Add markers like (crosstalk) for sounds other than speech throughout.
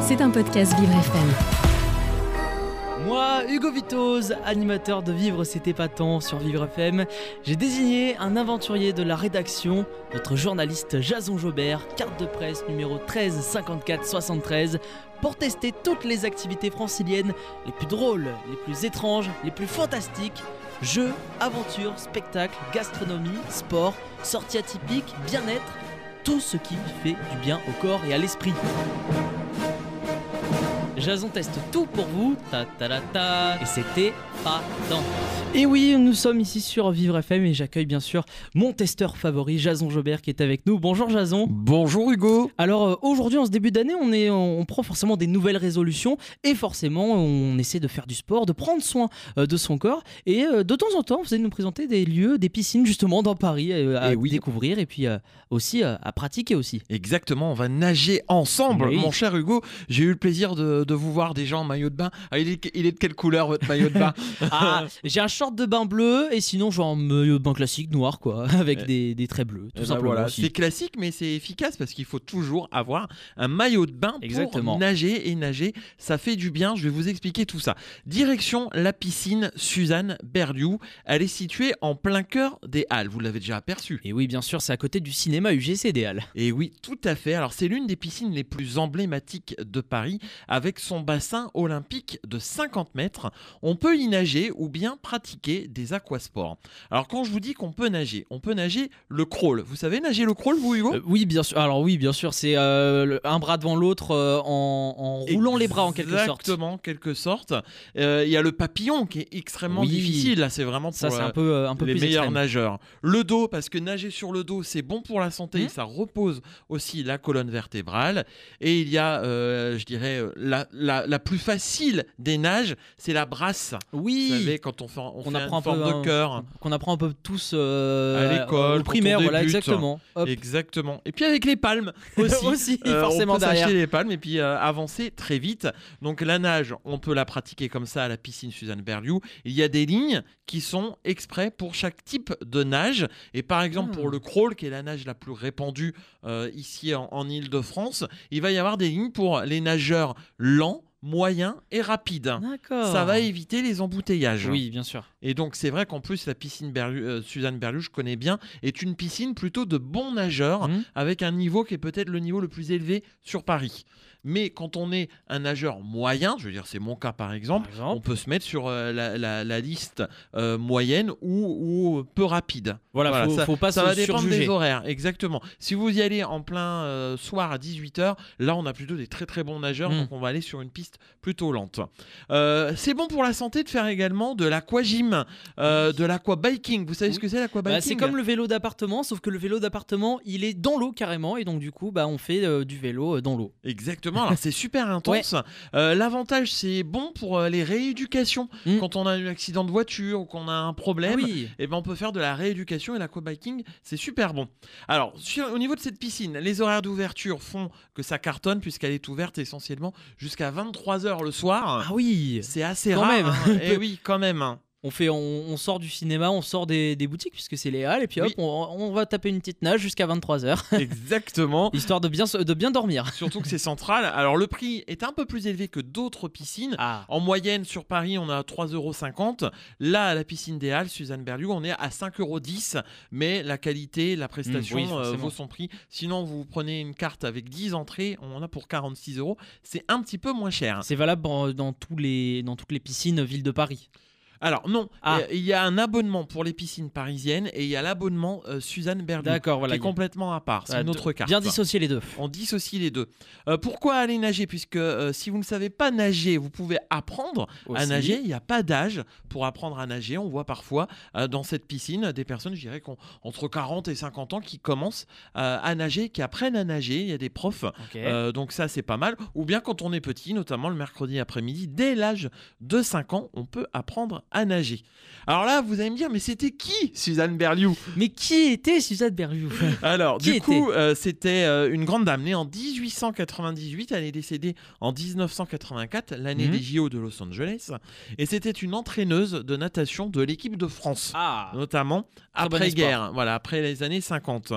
C'est un podcast Vivre FM. Moi, Hugo Vitoz, animateur de Vivre c'est épatant sur Vivre FM, j'ai désigné un aventurier de la rédaction, notre journaliste Jason Jobert, carte de presse numéro 13 54 73, pour tester toutes les activités franciliennes les plus drôles, les plus étranges, les plus fantastiques. Jeux, aventures, spectacles, gastronomie, sport, sorties atypiques, bien-être, tout ce qui fait du bien au corps et à l'esprit. Jason teste tout pour vous, ta ta ta ta, et c'était pas dans. Et oui, nous sommes ici sur Vivre FM et j'accueille bien sûr mon testeur favori, Jason Jobert, qui est avec nous. Bonjour Jason. Bonjour Hugo. Alors euh, aujourd'hui, en ce début d'année, on, est, on prend forcément des nouvelles résolutions et forcément, on essaie de faire du sport, de prendre soin euh, de son corps. Et euh, de temps en temps, vous allez nous présenter des lieux, des piscines justement dans Paris à oui. découvrir et puis aussi à pratiquer aussi. Exactement, on va nager ensemble, Oui. mon cher Hugo. J'ai eu le plaisir de, de vous voir déjà en maillot de bain. Ah, il, est, il est de quelle couleur votre maillot de bain (laughs) Ah, j'ai un short de bain bleu et sinon genre un maillot de bain classique noir quoi, (laughs) avec des, des traits bleus, tout Eh ben simplement. voilà. C'est classique, mais c'est efficace parce qu'il faut toujours avoir un maillot de bain Exactement. pour nager et nager. Ça fait du bien. Je vais vous expliquer tout ça. Direction la piscine Suzanne Berliou. Elle est située en plein cœur des Halles. Vous l'avez déjà aperçu. Et oui, bien sûr, c'est à côté du cinéma UGC des Halles. Et oui, tout à fait. Alors c'est l'une des piscines les plus emblématiques de Paris, avec son bassin olympique de 50 mètres. On peut y nager ou bien pratiquer des aquasports. Alors quand je vous dis qu'on peut nager, on peut nager le crawl. Vous savez nager le crawl, vous Hugo? Euh, oui, bien sûr. Alors oui, bien sûr, c'est euh, un bras devant l'autre euh, en, en roulant les bras en quelque sorte. Exactement, en quelque sorte. Il y a le papillon qui est extrêmement Oui. difficile. Là, c'est vraiment pour Ça, c'est un peu, un peu les plus meilleurs extrême. nageurs. Le dos, parce que nager sur le dos, c'est bon pour la santé, Mhm. ça repose aussi la colonne vertébrale. Et il y a, je dirais, la, la, la plus facile des nages, c'est la brasse. Oui. Vous savez, quand on fait, on fait apprend une forme un peu, de cœur. qu'on apprend un peu tous euh, À l'école, au primaire, voilà, exactement. Hop. Exactement. Et puis avec les palmes (laughs) aussi. Aussi, Euh, forcément on peut derrière. les palmes et puis euh, avancer très vite. Donc la nage, on peut la pratiquer comme ça à la piscine Suzanne Berliou. Il y a des lignes qui sont exprès pour chaque type de nage. Et par exemple Ah. pour le crawl, qui est la nage la plus répandue euh, ici en, en Ile-de-France, il va y avoir des lignes pour les nageurs lents, moyens et. D'accord. Ça va éviter les embouteillages. Oui, bien sûr. Et donc c'est vrai qu'en plus la piscine Berlu- euh, Suzanne Berliou, je connais bien, est une piscine plutôt de bons nageurs Mhm. avec un niveau qui est peut-être le niveau le plus élevé sur Paris. Mais quand on est un nageur moyen, je veux dire c'est mon cas par exemple, Par exemple. on peut se mettre sur euh, la, la- la liste euh, moyenne ou, ou peu rapide. Voilà, faut, ça, faut pas ça se va dépendre surjuger. des horaires, exactement. Si vous y allez en plein euh, soir à 18h, là on a plutôt des très très bons nageurs, Mm. donc on va aller sur une piste plutôt lente. Euh, c'est bon pour la santé de faire également de l'aquagym, de l'aquabiking. Vous savez ce que c'est l'aquabiking Bah, c'est comme le vélo d'appartement, sauf que le vélo d'appartement, il est dans l'eau carrément, et donc du coup, bah, on fait du vélo dans l'eau. Exactement, c'est super intense. Euh, L'avantage, c'est bon pour euh, les rééducations. Mm. Quand on a un accident de voiture ou qu'on a un problème, Ah oui. eh ben, on peut faire de la rééducation et l'aquabiking, c'est super bon. Alors, sur- au niveau de cette piscine, les horaires d'ouverture font que ça cartonne puisqu'elle est ouverte essentiellement jusqu'à 23h le soir. Ah oui. C'est assez Quand rare. même. hein. (laughs) Eh oui, quand même. On, fait, on, on sort du cinéma, on sort des, des boutiques puisque c'est les halles, et puis hop, Oui. on, on va taper une petite nage jusqu'à 23h, (laughs) Exactement. histoire de bien, se- de bien dormir. Surtout que c'est central. Alors, le prix est un peu plus élevé que d'autres piscines. Ah. En moyenne, sur Paris, on a 3,50€. Là, à la piscine des Halles, Suzanne Berliou, on est à 5,10€. Mais la qualité, la prestation Mmh, oui, euh, vaut son prix. Sinon, vous prenez une carte avec 10 entrées, on en a pour 46 euros. C'est un petit peu moins cher. C'est valable dans, dans tous les, dans toutes les piscines ville de Paris. Alors, non, Ah. il y a un abonnement pour les piscines parisiennes et il y a l'abonnement euh, Suzanne. D'accord, voilà. Qui est complètement à part. C'est Ah, une autre carte. Bien dissocier les deux. On dissocie les deux. Euh, pourquoi aller nager? Puisque euh, si vous ne savez pas nager, vous pouvez apprendre à nager. Il n'y a pas d'âge pour apprendre à nager. On voit parfois dans cette piscine des personnes, je dirais, entre 40 et 50 ans qui commencent à nager, qui apprennent à nager. Il y a des profs. Donc ça, c'est pas mal. Ou bien quand on est petit, notamment le mercredi après-midi, dès l'âge de 5 ans, on peut apprendre à nager. Alors là, vous allez me dire, mais c'était qui Suzanne Berliou Mais qui était Suzanne Berliou (laughs) Alors, Qui du coup, euh, c'était euh, une grande dame née en 1898. Elle est décédée en 1984, l'année Mhm. des JO de Los Angeles. Et c'était une entraîneuse de natation de l'équipe de France. Ah Notamment bon après-guerre, voilà, après les années 50.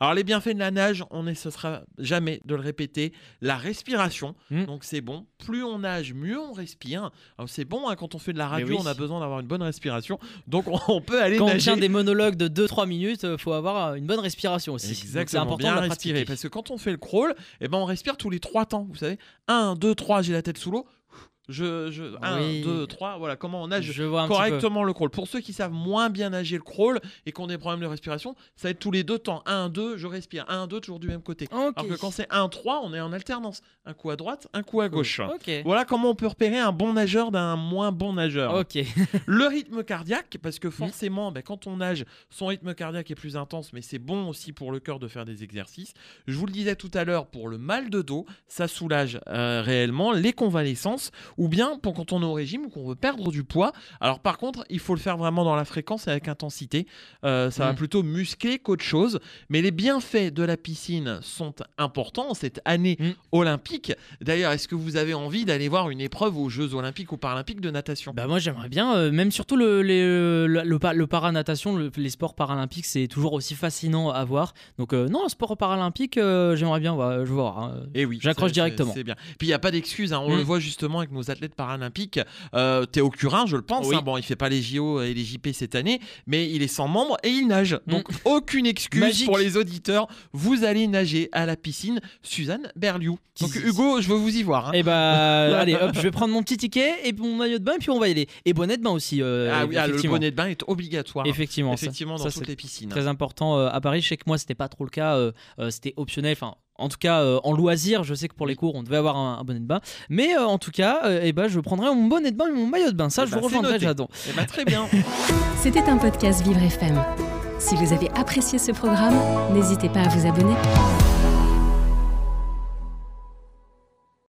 Alors, les bienfaits de la nage, on ne cessera jamais de le répéter. La respiration, Mhm. donc c'est bon. Plus on nage, mieux on respire. C'est bon, hein, quand on fait de la radio, oui. on a besoin d'avoir une bonne respiration. Donc, on- on peut aller Quand on nager. tient des monologues de 2-3 minutes, euh, faut avoir euh, une bonne respiration aussi. Exactement, important bien de la respirer. pratiquer. Parce que quand on fait le crawl, eh ben, on respire tous les trois temps. Vous savez, 1, 2, 3, j'ai la tête sous l'eau. Je, je, 1, Oui. 2, 3, voilà comment on nage correctement le crawl. Pour ceux qui savent moins bien nager le crawl et qui ont des problèmes de respiration, ça va être tous les deux temps. 1, 2, je respire. 1, 2, toujours du même côté. Alors que quand c'est 1, 3, on est en alternance. Un coup à droite, un coup à gauche. Voilà comment on peut repérer un bon nageur d'un moins bon nageur. (laughs) Le rythme cardiaque, parce que forcément, ben, quand on nage, son rythme cardiaque est plus intense, mais c'est bon aussi pour le cœur de faire des exercices. Je vous le disais tout à l'heure, pour le mal de dos, ça soulage euh, réellement les convalescences, ou bien pour quand on est au régime ou qu'on veut perdre du poids. Alors par contre, il faut le faire vraiment dans la fréquence et avec intensité. Euh, ça va Mm. plutôt muscler qu'autre chose. Mais les bienfaits de la piscine sont importants cette année Mm. olympique. D'ailleurs, est-ce que vous avez envie d'aller voir une épreuve aux Jeux olympiques ou paralympiques de natation? Bah moi j'aimerais bien, euh, même surtout le, euh, le, le, pa- le paranatation, le- les sports paralympiques, c'est toujours aussi fascinant à voir. Donc euh, non, sport paralympique, j'aimerais bien voir, je vois. hein. Et oui, J'accroche directement. C'est c'est bien. Puis il n'y a pas d'excuse. hein. On Mm. le voit justement avec nos athlètes paralympiques. Euh, Théo Curin, je le pense. Oui. hein. Bon, il fait pas les JO et les JP cette année, mais il est sans membre et il nage. Mm. Donc aucune excuse Magique. pour les auditeurs. Vous allez nager à la piscine Suzanne Berliou. Donc Hugo, je veux vous y voir. hein. Et bah (laughs) allez hop, je vais prendre mon petit ticket et mon maillot de bain et puis on va y aller. Et bonnet de bain aussi. euh, ah oui, ah, le bonnet de bain est obligatoire. Effectivement, ça- Effectivement, dans ça, toutes les piscines. très important euh, à Paris. Je sais que moi c'était pas trop le cas, c'était optionnel. Enfin, en tout cas euh, en loisir, je sais que pour les cours on devait avoir un, un bonnet de bain. Mais euh, en tout cas, euh, eh ben je prendrai mon bonnet de bain et mon maillot de bain. Ça, Eh je ben, vous rejoindrai, j'adore. Eh ben, très bien. (laughs) C'était un podcast Vivre FM. Si vous avez apprécié ce programme, n'hésitez pas à vous abonner.